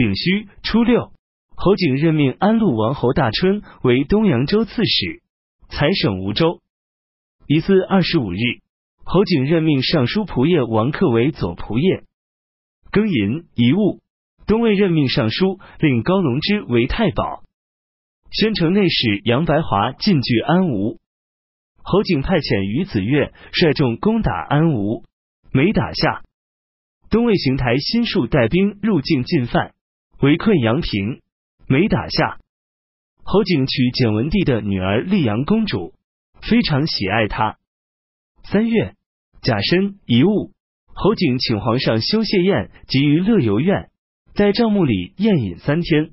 丙戌初六，侯景任命安陆王侯大春为东扬州刺史，采省吴州。乙巳二十五日，侯景任命尚书仆射王克为左仆射。庚寅遗物，东魏任命尚书令高隆之为太保。宣城内史杨白华进据安吴。侯景派遣于子越率众攻打安吴，没打下。东魏邢台新树带兵入境进犯，围困阳平，没打下。侯景娶简文帝的女儿丽阳公主，非常喜爱她。三月甲申遗物，侯景请皇上修谢宴，集于乐游院，在帐幕里宴饮三天。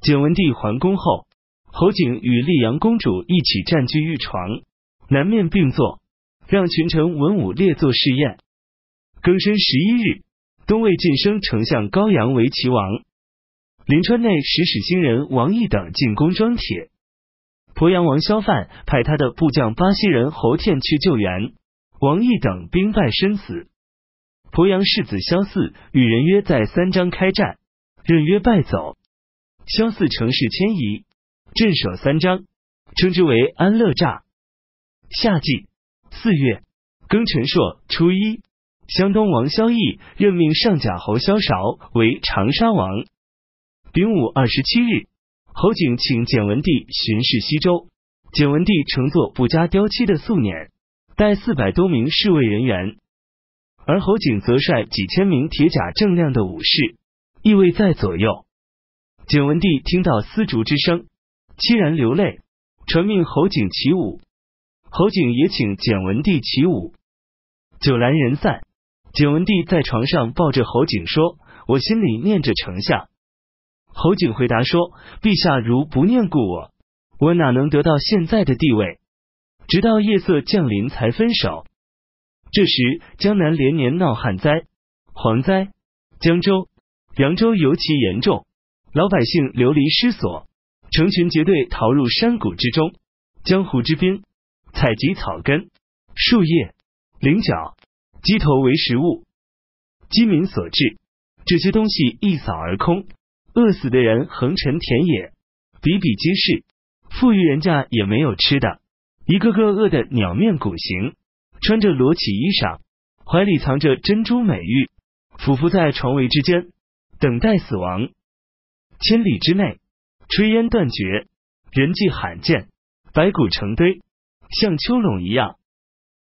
简文帝还宫后，侯景与丽阳公主一起占据御床。南面并坐，让群臣文武列坐试宴。庚申十一日，东魏晋升丞相高阳为齐王。临川内使使新人王毅等进攻庄铁。鄱阳王萧范派他的部将巴西人侯天去救援，王毅等兵败身死。鄱阳世子萧嗣与人约在三章开战，任约败走。萧嗣乘势迁移，镇守三章，称之为安乐栅。夏季四月庚辰朔初一，湘东王萧绎任命上甲侯萧韶为长沙王。丙午二十七日，侯景请简文帝巡视西周，简文帝乘坐不加雕漆的素辇，带四百多名侍卫人员，而侯景则率几千名铁甲锃亮的武士，亦位在左右。简文帝听到丝竹之声，凄然流泪，传命侯景起舞。侯景也请简文帝起舞，酒阑人散。简文帝在床上抱着侯景说：“我心里念着丞相。”侯景回答说：“陛下如不念故我，我哪能得到现在的地位？直到夜色降临才分手。”这时江南连年闹旱灾、蝗灾，江州、扬州尤其严重，老百姓流离失所，成群结队逃入山谷之中，江湖之滨。采集草根、树叶、菱角、鸡头为食物，饥民所至，这些东西一扫而空，饿死的人横陈田野，比比皆是。富裕人家也没有吃的，一个个饿得鸟面骨形，穿着裸体衣裳，怀里藏着珍珠美玉，俯伏在床围之间，等待死亡。千里之内，炊烟断绝，人迹罕见，白骨成堆。像丘垄一样。